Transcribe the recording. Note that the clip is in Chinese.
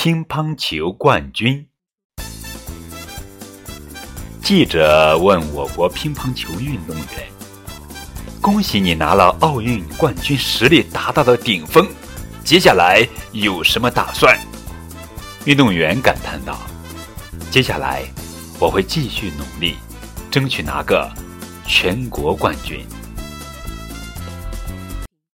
乒乓球冠军。记者问我国乒乓球运动员恭喜你拿了奥运冠军实力达到了顶峰接下来有什么打算？运动员感叹道接下来我会继续努力争取拿个全国冠军。